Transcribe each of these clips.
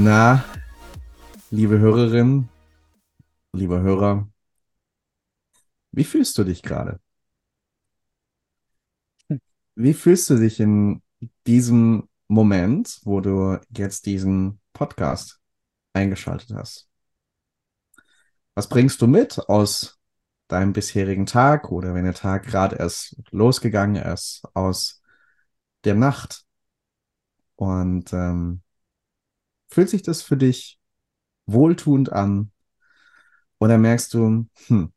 Na, liebe Hörerin, lieber Hörer, wie fühlst du dich gerade? Wie fühlst du dich in diesem Moment, wo du jetzt diesen Podcast eingeschaltet hast? Was bringst du mit aus deinem bisherigen Tag oder wenn der Tag gerade erst losgegangen ist, aus der Nacht? Und ähm, fühlt sich das für dich wohltuend an? Oder merkst du, hm,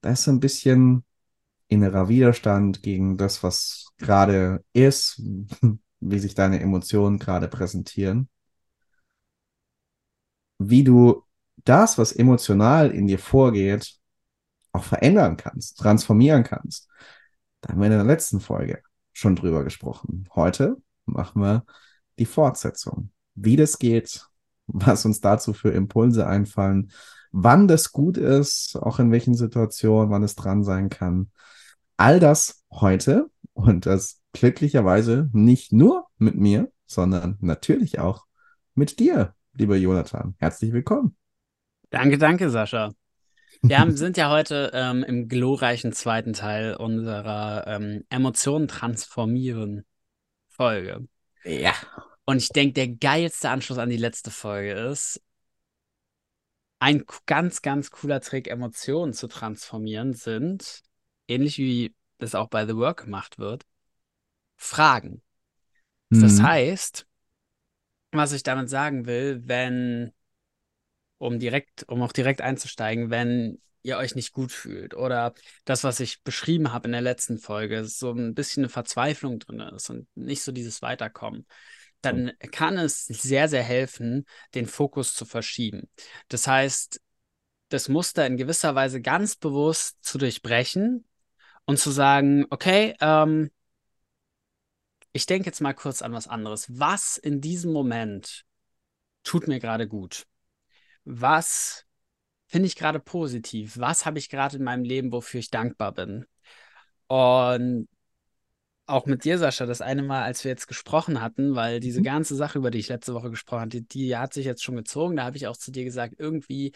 da ist so ein bisschen innerer Widerstand gegen das, was gerade ist, wie sich deine Emotionen gerade präsentieren? Wie du das, was emotional in dir vorgeht, auch verändern kannst, transformieren kannst. Da haben wir in der letzten Folge schon drüber gesprochen. Heute machen wir die Fortsetzung. Wie das geht, was uns dazu für Impulse einfallen, wann das gut ist, auch in welchen Situationen, wann es dran sein kann. All das heute und das glücklicherweise nicht nur mit mir, sondern natürlich auch mit dir, lieber Jonathan. Herzlich willkommen. Danke, danke, Sascha. Wir haben, sind ja heute ähm, im glorreichen zweiten Teil unserer ähm, Emotionen transformieren Folge. Ja. Und ich denke, der geilste Anschluss an die letzte Folge ist, ein ganz, ganz cooler Trick, Emotionen zu transformieren, sind, ähnlich wie das auch bei The Work gemacht wird, Fragen. Mhm. Das heißt, was ich damit sagen will, wenn um direkt, um auch direkt einzusteigen, wenn ihr euch nicht gut fühlt oder das, was ich beschrieben habe in der letzten Folge, so ein bisschen eine Verzweiflung drin ist und nicht so dieses Weiterkommen, dann kann es sehr, sehr helfen, den Fokus zu verschieben. Das heißt, das Muster in gewisser Weise ganz bewusst zu durchbrechen und zu sagen, okay, ähm, ich denke jetzt mal kurz an was anderes. Was in diesem Moment tut mir gerade gut? was finde ich gerade positiv? Was habe ich gerade in meinem Leben, wofür ich dankbar bin? Und auch mit dir, Sascha, das eine Mal, als wir jetzt gesprochen hatten, weil diese mhm. ganze Sache, über die ich letzte Woche gesprochen hatte, die, die hat sich jetzt schon gezogen. Da habe ich auch zu dir gesagt, irgendwie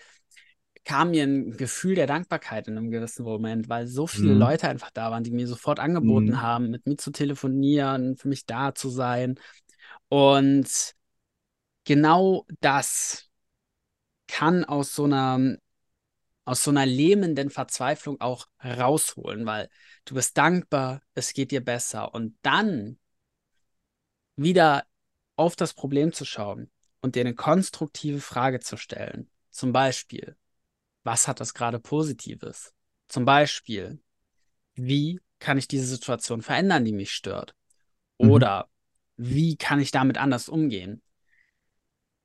kam mir ein Gefühl der Dankbarkeit in einem gewissen Moment, weil so viele mhm. Leute einfach da waren, die mir sofort angeboten mhm. haben, mit mir zu telefonieren, für mich da zu sein. Und genau das kann aus so einer, aus so einer lähmenden Verzweiflung auch rausholen, weil du bist dankbar, es geht dir besser. Und dann wieder auf das Problem zu schauen und dir eine konstruktive Frage zu stellen. Zum Beispiel, was hat das gerade Positives? Zum Beispiel, wie kann ich diese Situation verändern, die mich stört? Mhm. Oder mhm. wie kann ich damit anders umgehen?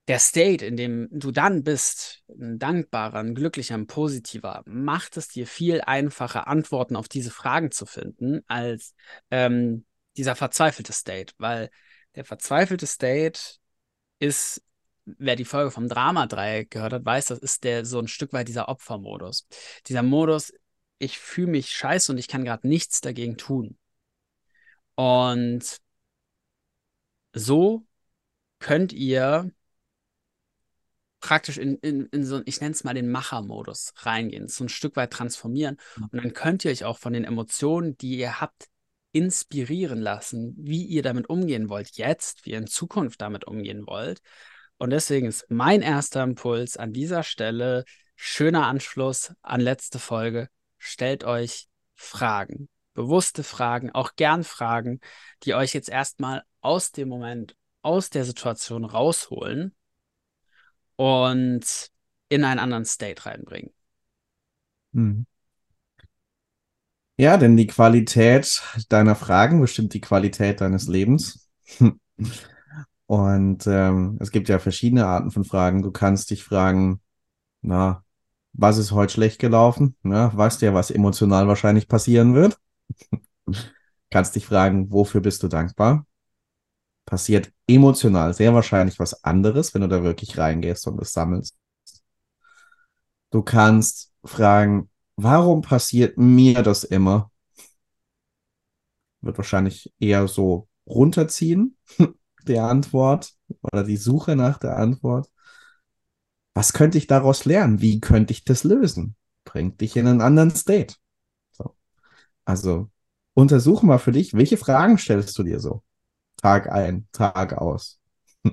der State, in dem du dann bist, ein dankbarer, ein glücklicher, ein positiver, macht es dir viel einfacher, Antworten auf diese Fragen zu finden, als ähm, dieser verzweifelte State. Weil der verzweifelte State ist, wer die Folge vom Drama-Dreieck gehört hat, weiß, das ist der so ein Stück weit dieser Opfermodus. Dieser Modus, ich fühle mich scheiße und ich kann gerade nichts dagegen tun. Und so könnt ihr praktisch in, in, in so, ich nenne es mal den Machermodus reingehen, so ein Stück weit transformieren. Und dann könnt ihr euch auch von den Emotionen, die ihr habt, inspirieren lassen, wie ihr damit umgehen wollt jetzt, wie ihr in Zukunft damit umgehen wollt. Und deswegen ist mein erster Impuls an dieser Stelle, schöner Anschluss an letzte Folge, stellt euch Fragen, bewusste Fragen, auch gern Fragen, die euch jetzt erstmal aus dem Moment, aus der Situation rausholen und in einen anderen State reinbringen. Mhm. Ja, denn die Qualität deiner Fragen bestimmt die Qualität deines Lebens. Und ähm, es gibt ja verschiedene Arten von Fragen. Du kannst dich fragen, na, was ist heute schlecht gelaufen? Na, weißt du ja, was emotional wahrscheinlich passieren wird. kannst dich fragen, wofür bist du dankbar? Passiert emotional sehr wahrscheinlich was anderes, wenn du da wirklich reingehst und es sammelst. Du kannst fragen, warum passiert mir das immer? Wird wahrscheinlich eher so runterziehen, der Antwort oder die Suche nach der Antwort. was könnte ich daraus lernen? Wie könnte ich das lösen? Bringt dich in einen anderen State. So. Also untersuche mal für dich, welche Fragen stellst du dir so? Tag ein, Tag aus.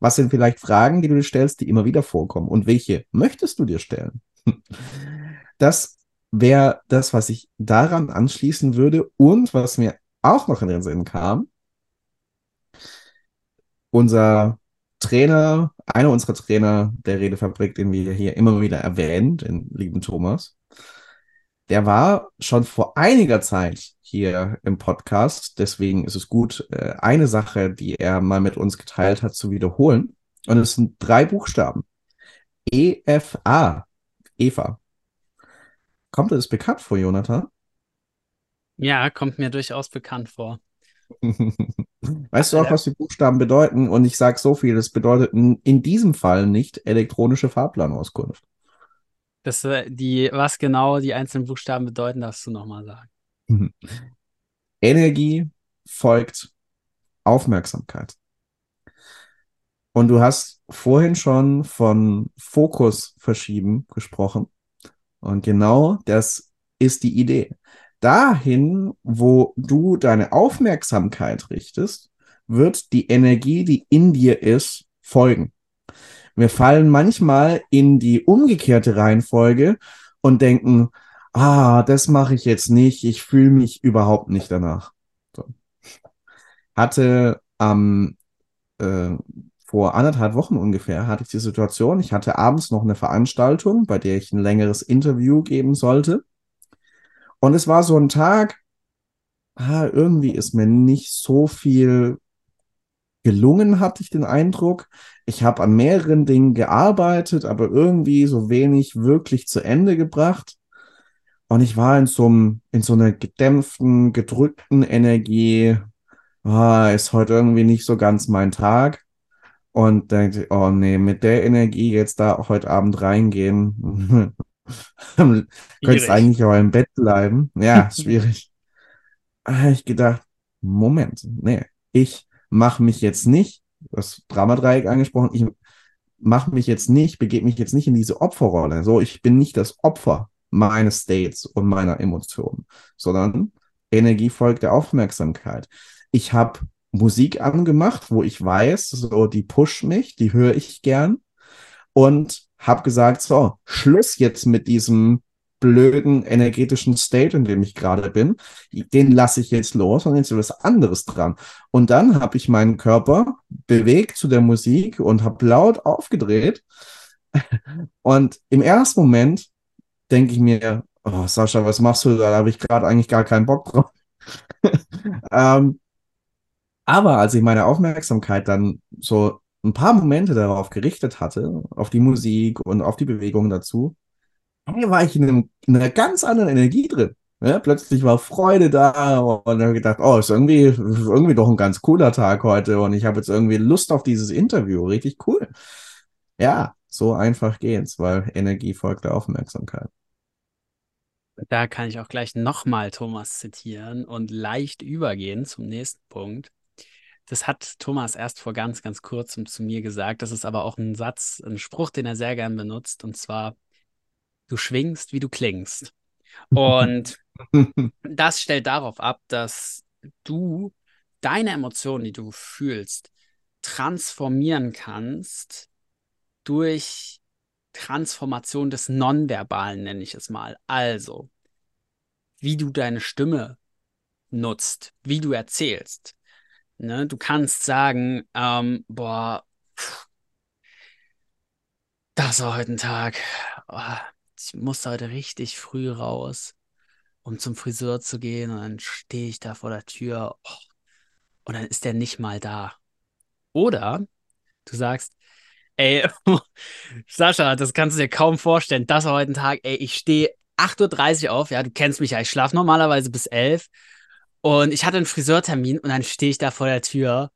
Was sind vielleicht Fragen, die du dir stellst, die immer wieder vorkommen? Und welche möchtest du dir stellen? Das wäre das, was ich daran anschließen würde. Und was mir auch noch in den Sinn kam, unser Trainer, einer unserer Trainer der Redefabrik, den wir hier immer wieder erwähnen, den lieben Thomas, der war schon vor einiger Zeit hier im Podcast. Deswegen ist es gut, äh, eine Sache, die er mal mit uns geteilt hat, zu wiederholen. Und es sind drei Buchstaben. EFA. Eva. Kommt das bekannt vor, Jonathan? Ja, kommt mir durchaus bekannt vor. weißt du auch, was die Buchstaben bedeuten? Und ich sage so viel, das bedeutet in diesem Fall nicht elektronische Fahrplanauskunft. Das, äh, die, was genau die einzelnen Buchstaben bedeuten, darfst du nochmal sagen. Energie folgt Aufmerksamkeit. Und du hast vorhin schon von Fokus verschieben gesprochen. Und genau das ist die Idee. Dahin, wo du deine Aufmerksamkeit richtest, wird die Energie, die in dir ist, folgen. Wir fallen manchmal in die umgekehrte Reihenfolge und denken, ah, das mache ich jetzt nicht, ich fühle mich überhaupt nicht danach. So. Hatte am ähm, äh, vor anderthalb Wochen ungefähr hatte ich die Situation, ich hatte abends noch eine Veranstaltung, bei der ich ein längeres Interview geben sollte. Und es war so ein Tag, ah, irgendwie ist mir nicht so viel gelungen, hatte ich den Eindruck. Ich habe an mehreren Dingen gearbeitet, aber irgendwie so wenig wirklich zu Ende gebracht. Und ich war in so, einem, in so einer gedämpften, gedrückten Energie. Ah, ist heute irgendwie nicht so ganz mein Tag. Und denkt, oh nee, mit der Energie jetzt da heute Abend reingehen, könntest eigentlich auch im Bett bleiben. Ja, schwierig. habe ich gedacht, Moment, nee, ich mache mich jetzt nicht, das Dramadreieck angesprochen, ich mache mich jetzt nicht, begebe mich jetzt nicht in diese Opferrolle. So, ich bin nicht das Opfer meines States und meiner Emotionen, sondern Energie folgt der Aufmerksamkeit. Ich habe Musik angemacht, wo ich weiß, so die pusht mich, die höre ich gern und habe gesagt, so, Schluss jetzt mit diesem blöden energetischen State, in dem ich gerade bin. Den lasse ich jetzt los und jetzt ist was anderes dran. Und dann habe ich meinen Körper bewegt zu der Musik und habe laut aufgedreht. Und im ersten Moment denke ich mir, oh, Sascha, was machst du da? Da habe ich gerade eigentlich gar keinen Bock drauf. ähm, aber als ich meine Aufmerksamkeit dann so ein paar Momente darauf gerichtet hatte, auf die Musik und auf die Bewegung dazu, war ich in, einem, in einer ganz anderen Energie drin. Ja, plötzlich war Freude da und habe gedacht, oh, ist irgendwie, irgendwie doch ein ganz cooler Tag heute und ich habe jetzt irgendwie Lust auf dieses Interview. Richtig cool. Ja, so einfach geht's, weil Energie folgt der Aufmerksamkeit. Da kann ich auch gleich nochmal Thomas zitieren und leicht übergehen zum nächsten Punkt. Das hat Thomas erst vor ganz, ganz kurzem zu mir gesagt. Das ist aber auch ein Satz, ein Spruch, den er sehr gern benutzt. Und zwar, du schwingst, wie du klingst. Und das stellt darauf ab, dass du deine Emotionen, die du fühlst, transformieren kannst durch Transformation des Nonverbalen, nenne ich es mal. Also, wie du deine Stimme nutzt, wie du erzählst. Ne? Du kannst sagen, ähm, boah, das war heute ein Tag. Oh, ich muss heute richtig früh raus, um zum Friseur zu gehen. Und dann stehe ich da vor der Tür oh, und dann ist der nicht mal da. Oder du sagst, ey, Sascha, das kannst du dir kaum vorstellen. Das war heute ein Tag, ey, ich stehe 8.30 Uhr auf. Ja, du kennst mich ja, ich schlafe normalerweise bis 11 und ich hatte einen Friseurtermin und dann stehe ich da vor der Tür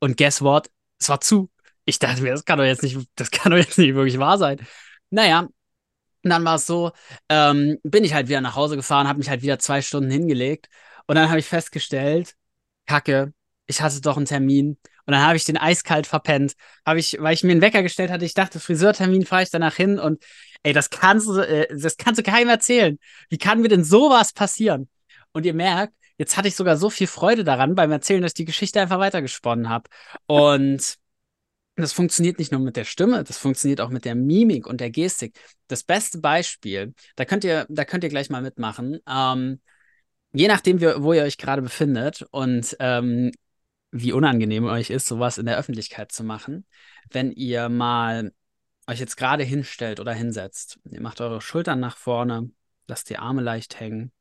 und guess what? Es war zu. Ich dachte mir, das kann doch jetzt nicht, das kann doch jetzt nicht wirklich wahr sein. Naja, und dann war es so, ähm, bin ich halt wieder nach Hause gefahren, habe mich halt wieder zwei Stunden hingelegt und dann habe ich festgestellt, Kacke, ich hatte doch einen Termin Und dann habe ich den eiskalt verpennt. Habe ich, weil ich mir einen Wecker gestellt hatte, ich dachte, Friseurtermin fahre ich danach hin und ey, das kannst du, äh, das kannst du keinem erzählen. Wie kann mir denn sowas passieren? Und ihr merkt, jetzt hatte ich sogar so viel Freude daran beim Erzählen, dass ich die Geschichte einfach weitergesponnen habe. Und das funktioniert nicht nur mit der Stimme, das funktioniert auch mit der Mimik und der Gestik. Das beste Beispiel, da könnt ihr, da könnt ihr gleich mal mitmachen. Ähm, je nachdem, wo ihr euch gerade befindet und ähm, wie unangenehm euch ist, sowas in der Öffentlichkeit zu machen, wenn ihr mal euch jetzt gerade hinstellt oder hinsetzt. Ihr macht eure Schultern nach vorne, lasst die Arme leicht hängen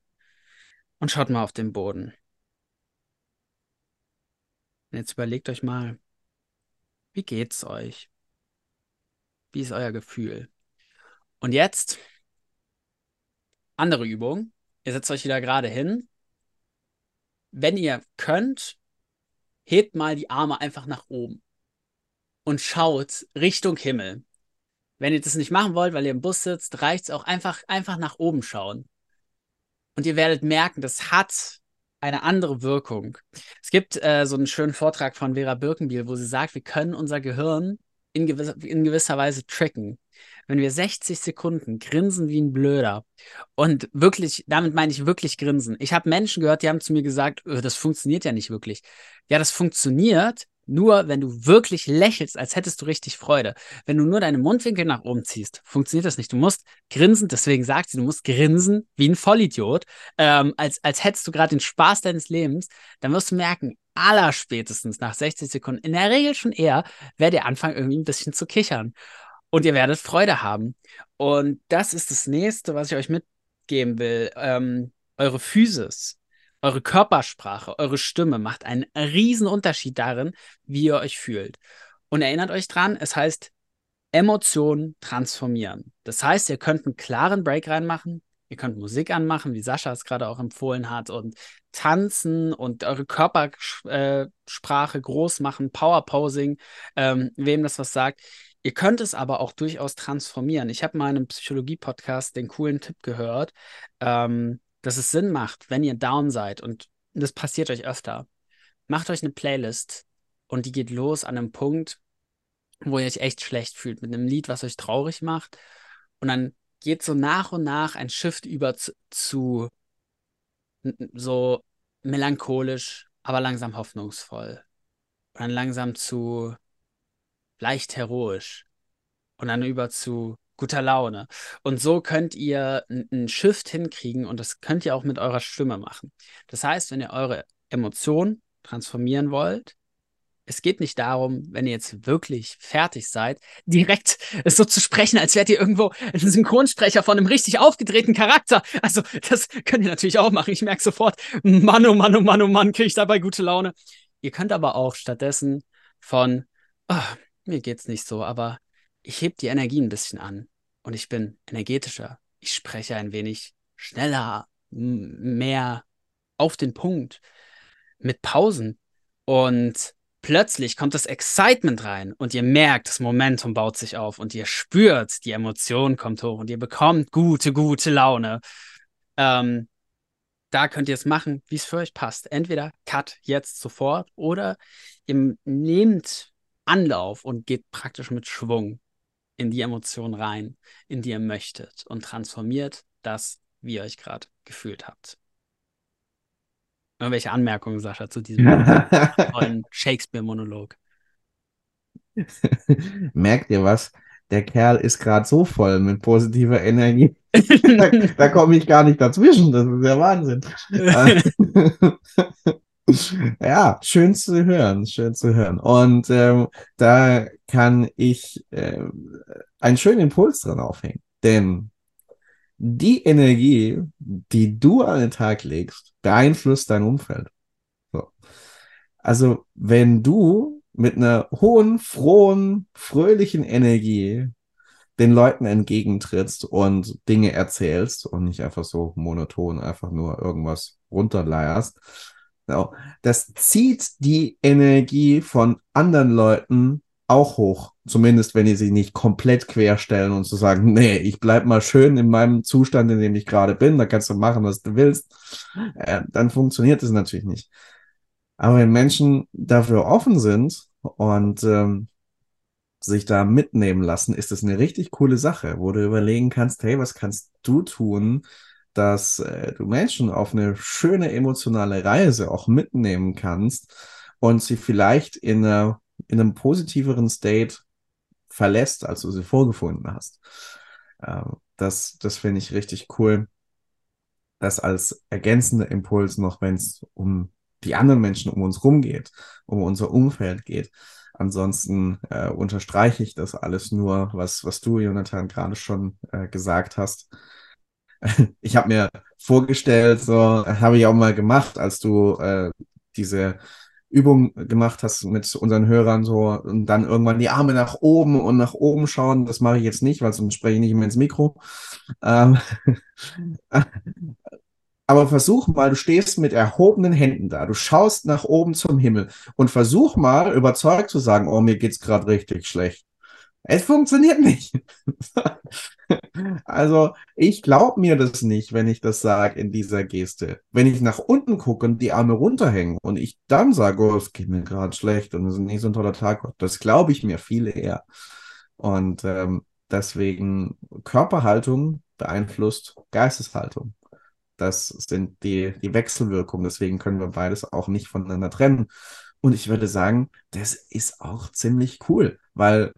und schaut mal auf den Boden. Und jetzt überlegt euch mal, wie geht's euch? Wie ist euer Gefühl? Und jetzt andere Übung. Ihr setzt euch wieder gerade hin. Wenn ihr könnt, hebt mal die Arme einfach nach oben und schaut Richtung Himmel. Wenn ihr das nicht machen wollt, weil ihr im Bus sitzt, reicht es auch einfach, einfach nach oben schauen. Und ihr werdet merken, das hat eine andere Wirkung. Es gibt äh, so einen schönen Vortrag von Vera Birkenbiel, wo sie sagt, wir können unser Gehirn in gewisser, in gewisser Weise tricken. Wenn wir 60 Sekunden grinsen wie ein Blöder und wirklich, damit meine ich wirklich grinsen. Ich habe Menschen gehört, die haben zu mir gesagt, öh, das funktioniert ja nicht wirklich. Ja, das funktioniert, nur wenn du wirklich lächelst, als hättest du richtig Freude. Wenn du nur deine Mundwinkel nach oben ziehst, funktioniert das nicht. Du musst grinsen, deswegen sagt sie, du musst grinsen wie ein Vollidiot, ähm, als, als hättest du gerade den Spaß deines Lebens. Dann wirst du merken, allerspätestens nach 60 Sekunden, in der Regel schon eher, werdet ihr anfangen, irgendwie ein bisschen zu kichern. Und ihr werdet Freude haben. Und das ist das nächste, was ich euch mitgeben will. Ähm, eure Physis eure Körpersprache, eure Stimme macht einen riesen Unterschied darin, wie ihr euch fühlt. Und erinnert euch dran, es heißt Emotionen transformieren. Das heißt, ihr könnt einen klaren Break reinmachen, ihr könnt Musik anmachen, wie Sascha es gerade auch empfohlen hat, und tanzen und eure Körpersprache groß machen, Powerposing, ähm, wem das was sagt. Ihr könnt es aber auch durchaus transformieren. Ich habe mal in einem Psychologie-Podcast den coolen Tipp gehört. Ähm, dass es Sinn macht, wenn ihr down seid und das passiert euch öfter. Macht euch eine Playlist und die geht los an einem Punkt, wo ihr euch echt schlecht fühlt, mit einem Lied, was euch traurig macht. Und dann geht so nach und nach ein Shift über zu, zu so melancholisch, aber langsam hoffnungsvoll. Und dann langsam zu leicht heroisch. Und dann über zu guter Laune. Und so könnt ihr einen Shift hinkriegen und das könnt ihr auch mit eurer Stimme machen. Das heißt, wenn ihr eure Emotionen transformieren wollt, es geht nicht darum, wenn ihr jetzt wirklich fertig seid, direkt so zu sprechen, als wärt ihr irgendwo ein Synchronsprecher von einem richtig aufgedrehten Charakter. Also, das könnt ihr natürlich auch machen. Ich merke sofort, Mann, oh Mann, oh Mann, oh Mann, kriege ich dabei gute Laune. Ihr könnt aber auch stattdessen von, oh, mir geht's nicht so, aber ich heb die Energie ein bisschen an und ich bin energetischer. Ich spreche ein wenig schneller, mehr auf den Punkt, mit Pausen. Und plötzlich kommt das Excitement rein und ihr merkt, das Momentum baut sich auf und ihr spürt, die Emotion kommt hoch und ihr bekommt gute, gute Laune. Ähm, da könnt ihr es machen, wie es für euch passt. Entweder Cut jetzt sofort oder ihr nehmt Anlauf und geht praktisch mit Schwung in die Emotion rein, in die ihr möchtet und transformiert das, wie ihr euch gerade gefühlt habt. Irgendwelche Anmerkungen, Sascha, zu diesem neuen Shakespeare-Monolog? Merkt ihr was? Der Kerl ist gerade so voll mit positiver Energie. da, da komme ich gar nicht dazwischen. Das ist der Wahnsinn. Ja, schön zu hören, schön zu hören. Und ähm, da kann ich äh, einen schönen Impuls dran aufhängen. Denn die Energie, die du an den Tag legst, beeinflusst dein Umfeld. So. Also, wenn du mit einer hohen, frohen, fröhlichen Energie den Leuten entgegentrittst und Dinge erzählst und nicht einfach so monoton einfach nur irgendwas runterleierst, Genau. Das zieht die Energie von anderen Leuten auch hoch. Zumindest, wenn die sich nicht komplett querstellen und zu sagen, nee, ich bleib mal schön in meinem Zustand, in dem ich gerade bin, da kannst du machen, was du willst. Äh, dann funktioniert es natürlich nicht. Aber wenn Menschen dafür offen sind, und ähm, sich da mitnehmen lassen, ist das eine richtig coole Sache, wo du überlegen kannst, hey, was kannst du tun, dass äh, du Menschen auf eine schöne emotionale Reise auch mitnehmen kannst und sie vielleicht in, einer, in einem positiveren State verlässt, als du sie vorgefunden hast. Ähm, das das finde ich richtig cool. Das als ergänzender Impuls noch, wenn es um die anderen Menschen um uns rum geht, um unser Umfeld geht. Ansonsten äh, unterstreiche ich das alles nur, was, was du, Jonathan, gerade schon äh, gesagt hast. Ich habe mir vorgestellt, so habe ich auch mal gemacht, als du äh, diese Übung gemacht hast mit unseren Hörern so und dann irgendwann die Arme nach oben und nach oben schauen. Das mache ich jetzt nicht, weil sonst spreche ich nicht mehr ins Mikro. Ähm, aber versuch mal, du stehst mit erhobenen Händen da, du schaust nach oben zum Himmel und versuch mal überzeugt zu sagen, oh, mir geht's gerade richtig schlecht. Es funktioniert nicht. also ich glaube mir das nicht, wenn ich das sage in dieser Geste. Wenn ich nach unten gucke und die Arme runterhängen und ich dann sage, oh, es geht mir gerade schlecht und es ist nicht so ein toller Tag, das glaube ich mir viel eher. Und ähm, deswegen Körperhaltung beeinflusst Geisteshaltung. Das sind die, die Wechselwirkungen. Deswegen können wir beides auch nicht voneinander trennen. Und ich würde sagen, das ist auch ziemlich cool, weil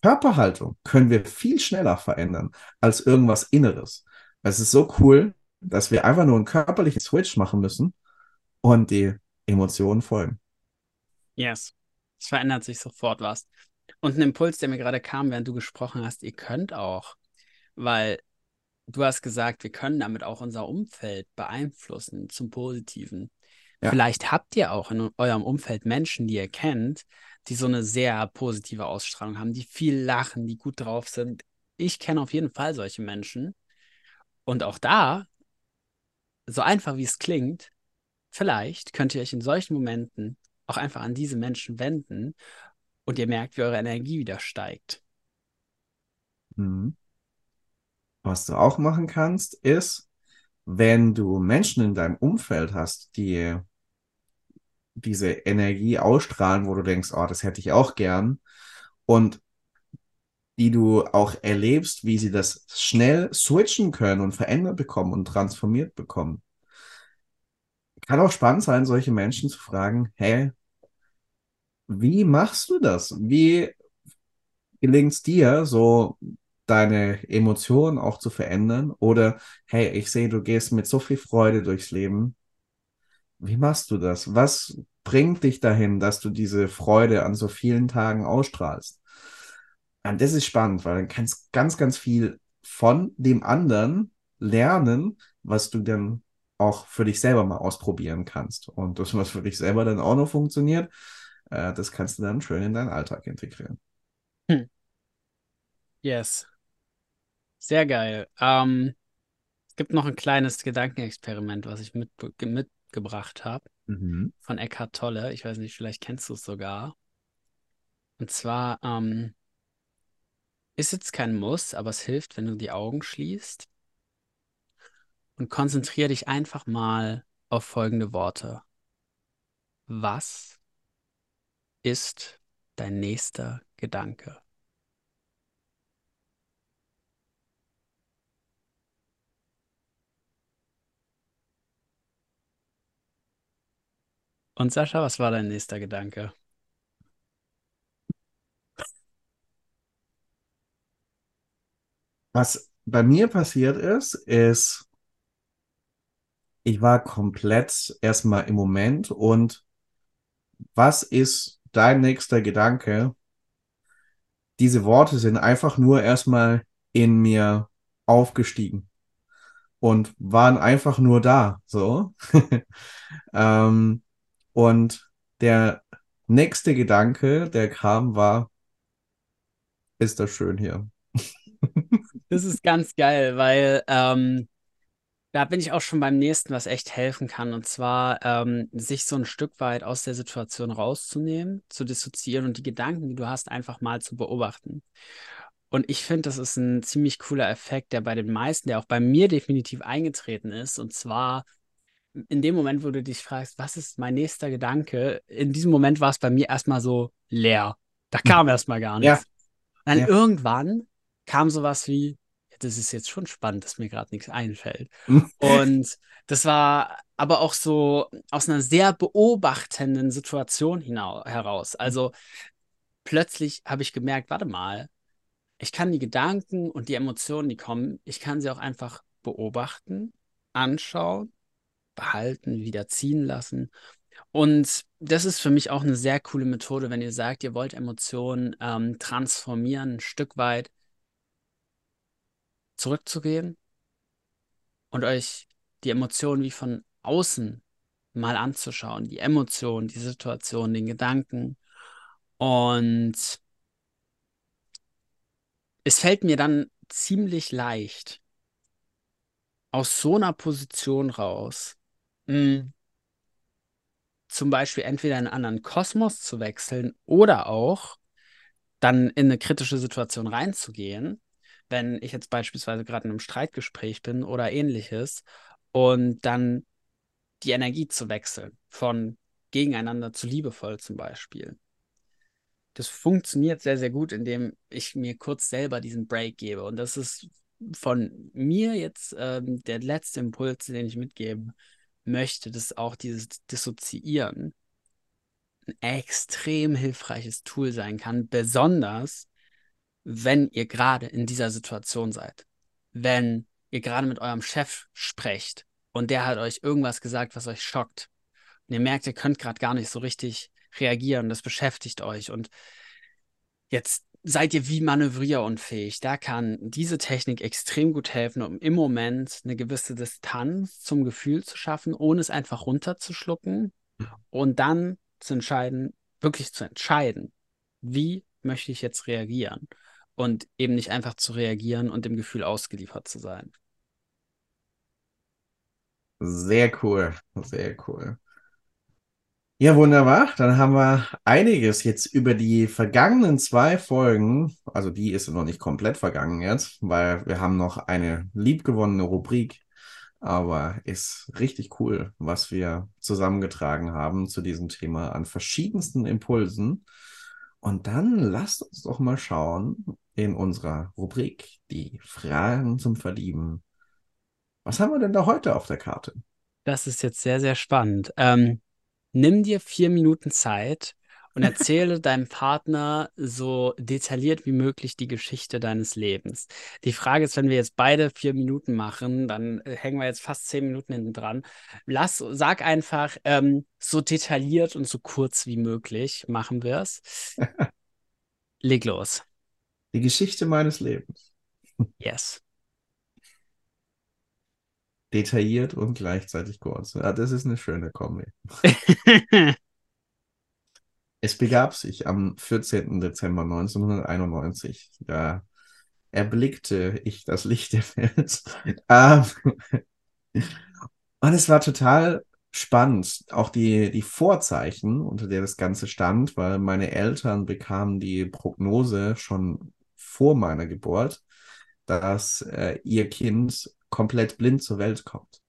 Körperhaltung können wir viel schneller verändern als irgendwas Inneres. Es ist so cool, dass wir einfach nur einen körperlichen Switch machen müssen und die Emotionen folgen. Yes. Es verändert sich sofort was. Und ein Impuls, der mir gerade kam, während du gesprochen hast, ihr könnt auch, weil du hast gesagt, wir können damit auch unser Umfeld beeinflussen zum Positiven. Ja. Vielleicht habt ihr auch in eurem Umfeld Menschen, die ihr kennt, die so eine sehr positive Ausstrahlung haben, die viel lachen, die gut drauf sind. Ich kenne auf jeden Fall solche Menschen. Und auch da, so einfach wie es klingt, vielleicht könnt ihr euch in solchen Momenten auch einfach an diese Menschen wenden und ihr merkt, wie eure Energie wieder steigt. Mhm. Was du auch machen kannst, ist, wenn du Menschen in deinem Umfeld hast, die diese Energie ausstrahlen, wo du denkst, oh, das hätte ich auch gern. Und die du auch erlebst, wie sie das schnell switchen können und verändert bekommen und transformiert bekommen. Kann auch spannend sein, solche Menschen zu fragen, hey, wie machst du das? Wie gelingt es dir, so deine Emotionen auch zu verändern? Oder hey, ich sehe, du gehst mit so viel Freude durchs Leben. Wie machst du das? Was bringt dich dahin, dass du diese Freude an so vielen Tagen ausstrahlst? Und das ist spannend, weil dann kannst ganz, ganz viel von dem anderen lernen, was du dann auch für dich selber mal ausprobieren kannst. Und das, was für dich selber dann auch noch funktioniert, äh, das kannst du dann schön in deinen Alltag integrieren. Hm. Yes. Sehr geil. Ähm, es gibt noch ein kleines Gedankenexperiment, was ich mit, mitgebracht habe mhm. von Eckhart Tolle. Ich weiß nicht, vielleicht kennst du es sogar. Und zwar ähm, ist jetzt kein Muss, aber es hilft, wenn du die Augen schließt und konzentriere dich einfach mal auf folgende Worte. Was ist dein nächster Gedanke? Und Sascha, was war dein nächster Gedanke? Was bei mir passiert ist, ist, ich war komplett erstmal im Moment und was ist dein nächster Gedanke? Diese Worte sind einfach nur erstmal in mir aufgestiegen und waren einfach nur da, so. ähm, und der nächste Gedanke, der kam, war, ist das schön hier. das ist ganz geil, weil ähm, da bin ich auch schon beim nächsten, was echt helfen kann. Und zwar ähm, sich so ein Stück weit aus der Situation rauszunehmen, zu dissoziieren und die Gedanken, die du hast, einfach mal zu beobachten. Und ich finde, das ist ein ziemlich cooler Effekt, der bei den meisten, der auch bei mir definitiv eingetreten ist. Und zwar in dem Moment, wo du dich fragst, was ist mein nächster Gedanke, in diesem Moment war es bei mir erstmal so leer. Da kam hm. erstmal gar nichts. Ja. Dann ja. irgendwann kam sowas wie, das ist jetzt schon spannend, dass mir gerade nichts einfällt. Hm. Und das war aber auch so aus einer sehr beobachtenden Situation heraus. Also plötzlich habe ich gemerkt, warte mal, ich kann die Gedanken und die Emotionen, die kommen, ich kann sie auch einfach beobachten, anschauen, behalten, wieder ziehen lassen. Und das ist für mich auch eine sehr coole Methode, wenn ihr sagt, ihr wollt Emotionen ähm, transformieren, ein Stück weit zurückzugehen und euch die Emotionen wie von außen mal anzuschauen, die Emotionen, die Situation, den Gedanken. Und es fällt mir dann ziemlich leicht, aus so einer Position raus, mh, hm, zum Beispiel entweder in einen anderen Kosmos zu wechseln oder auch dann in eine kritische Situation reinzugehen, wenn ich jetzt beispielsweise gerade in einem Streitgespräch bin oder ähnliches und dann die Energie zu wechseln von gegeneinander zu liebevoll zum Beispiel. Das funktioniert sehr, sehr gut, indem ich mir kurz selber diesen Break gebe. Und das ist von mir jetzt ähm, der letzte Impuls, den ich mitgeben möchte, dass auch dieses Dissoziieren ein extrem hilfreiches Tool sein kann, besonders wenn ihr gerade in dieser Situation seid. Wenn ihr gerade mit eurem Chef sprecht und der hat euch irgendwas gesagt, was euch schockt. Und ihr merkt, ihr könnt gerade gar nicht so richtig reagieren, das beschäftigt euch und jetzt seid ihr wie manövrierunfähig. Da kann diese Technik extrem gut helfen, um im Moment eine gewisse Distanz zum Gefühl zu schaffen, ohne es einfach runterzuschlucken und dann zu entscheiden, wirklich zu entscheiden, wie möchte ich jetzt reagieren und eben nicht einfach zu reagieren und dem Gefühl ausgeliefert zu sein. Sehr cool, sehr cool. Ja, wunderbar. Dann haben wir einiges jetzt über die vergangenen zwei Folgen. Also die ist noch nicht komplett vergangen jetzt, weil wir haben noch eine liebgewonnene Rubrik. Aber ist richtig cool, was wir zusammengetragen haben zu diesem Thema an verschiedensten Impulsen. Und dann lasst uns doch mal schauen in unserer Rubrik, die Fragen zum Verlieben. Was haben wir denn da heute auf der Karte? Das ist jetzt sehr, sehr spannend. Ähm, nimm dir vier Minuten Zeit und erzähle deinem Partner so detailliert wie möglich die Geschichte deines Lebens. Die Frage ist, wenn wir jetzt beide vier Minuten machen, dann äh, hängen wir jetzt fast zehn Minuten hinten dran. Lass, sag einfach, ähm, so detailliert und so kurz wie möglich machen wir es. Leg los. Die Geschichte meines Lebens. Yes. Detailliert und gleichzeitig kurz. Ja, das ist eine schöne Kombi. es begab sich am 14. Dezember 1991. Da erblickte ich das Licht der Welt. Ähm, und es war total spannend, auch die, die Vorzeichen, unter der das Ganze stand, weil meine Eltern bekamen die Prognose schon vor meiner Geburt, dass äh, ihr Kind komplett blind zur Welt kommt.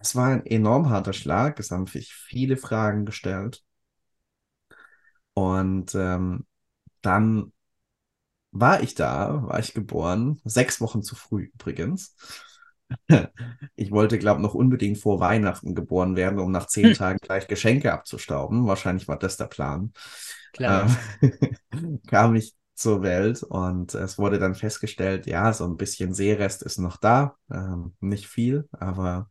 Es war ein enorm harter Schlag. Es haben sich viele Fragen gestellt. Und ähm, dann war ich da, war ich geboren, sechs Wochen zu früh übrigens. Ich wollte, glaube ich, noch unbedingt vor Weihnachten geboren werden, um nach zehn Tagen gleich Geschenke abzustauben. Wahrscheinlich war das der Plan. Klar. Ähm, kam ich zur Welt und es wurde dann festgestellt, ja, so ein bisschen Seerest ist noch da, ähm, nicht viel, aber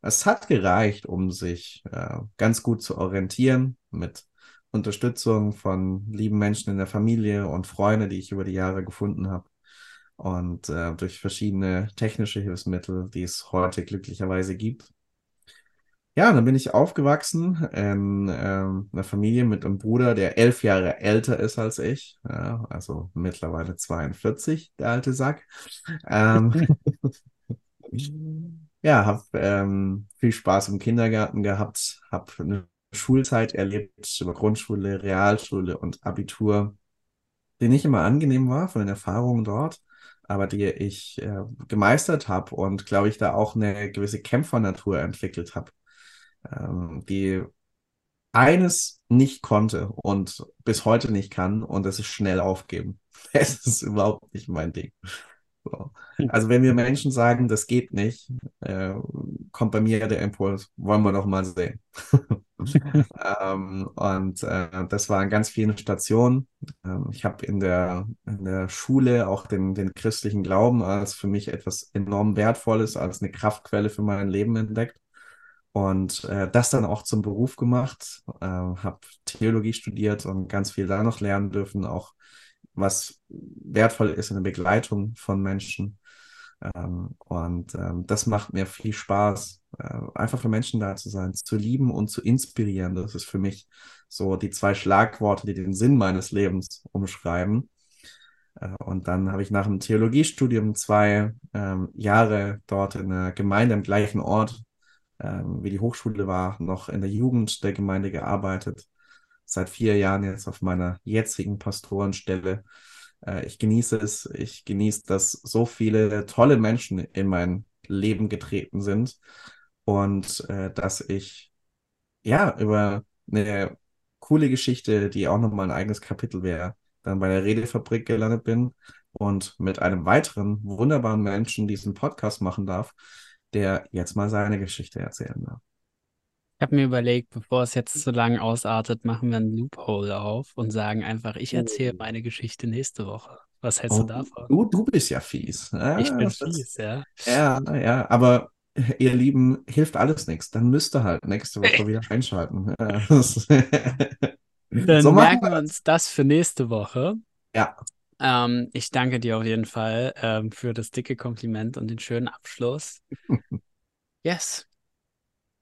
es hat gereicht, um sich äh, ganz gut zu orientieren mit Unterstützung von lieben Menschen in der Familie und Freunde, die ich über die Jahre gefunden habe und äh, durch verschiedene technische Hilfsmittel, die es heute glücklicherweise gibt. Ja, dann bin ich aufgewachsen in ähm, einer Familie mit einem Bruder, der elf Jahre älter ist als ich, ja, also mittlerweile 42, der alte Sack. Ähm, ja, habe ähm, viel Spaß im Kindergarten gehabt, habe eine Schulzeit erlebt über Grundschule, Realschule und Abitur, die nicht immer angenehm war von den Erfahrungen dort, aber die ich äh, gemeistert habe und glaube ich da auch eine gewisse Kämpfernatur entwickelt habe, ähm, die eines nicht konnte und bis heute nicht kann und das ist schnell aufgeben. Es ist überhaupt nicht mein Ding. So. Also wenn wir Menschen sagen, das geht nicht, äh, kommt bei mir der Impuls, wollen wir doch mal sehen. ähm, und äh, das war an ganz vielen Stationen. Ähm, ich habe in der, in der Schule auch den, den christlichen Glauben als für mich etwas enorm Wertvolles, als eine Kraftquelle für mein Leben entdeckt. Und äh, das dann auch zum Beruf gemacht, äh, habe Theologie studiert und ganz viel da noch lernen dürfen, auch was wertvoll ist in der Begleitung von Menschen. Ähm, und ähm, das macht mir viel Spaß, äh, einfach für Menschen da zu sein, zu lieben und zu inspirieren. Das ist für mich so die zwei Schlagworte, die den Sinn meines Lebens umschreiben. Äh, und dann habe ich nach dem Theologiestudium zwei ähm, Jahre dort in der Gemeinde am gleichen Ort, ähm, wie die Hochschule war, noch in der Jugend der Gemeinde gearbeitet. Seit vier Jahren jetzt auf meiner jetzigen Pastorenstelle. Äh, ich genieße es, ich genieße, dass so viele tolle Menschen in mein Leben getreten sind. Und äh, dass ich ja über eine coole Geschichte, die auch nochmal ein eigenes Kapitel wäre, dann bei der Redefabrik gelandet bin und mit einem weiteren wunderbaren Menschen diesen Podcast machen darf, der jetzt mal seine Geschichte erzählen darf. Ich habe mir überlegt, bevor es jetzt so lang ausartet, machen wir einen Loophole auf und sagen einfach, ich erzähle oh. meine Geschichte nächste Woche. Was hältst oh, du davon? Du, du bist ja fies. Ja, ich bin fies, ja. Ja, ja, aber ihr Lieben, hilft alles nichts. Dann müsst ihr halt nächste Woche wieder einschalten. Dann so merken wir uns das für nächste Woche. Ja. Ähm, ich danke dir auf jeden Fall ähm, für das dicke Kompliment und den schönen Abschluss. yes.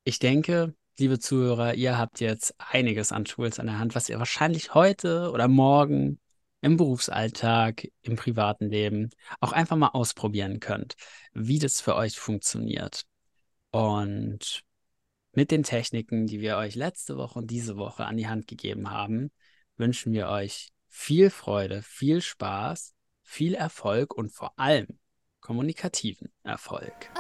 Ich denke, liebe Zuhörer, ihr habt jetzt einiges an Tools an der Hand, was ihr wahrscheinlich heute oder morgen im Berufsalltag, im privaten Leben auch einfach mal ausprobieren könnt, wie das für euch funktioniert. Und mit den Techniken, die wir euch letzte Woche und diese Woche an die Hand gegeben haben, wünschen wir euch viel Freude, viel Spaß, viel Erfolg und vor allem kommunikativen Erfolg.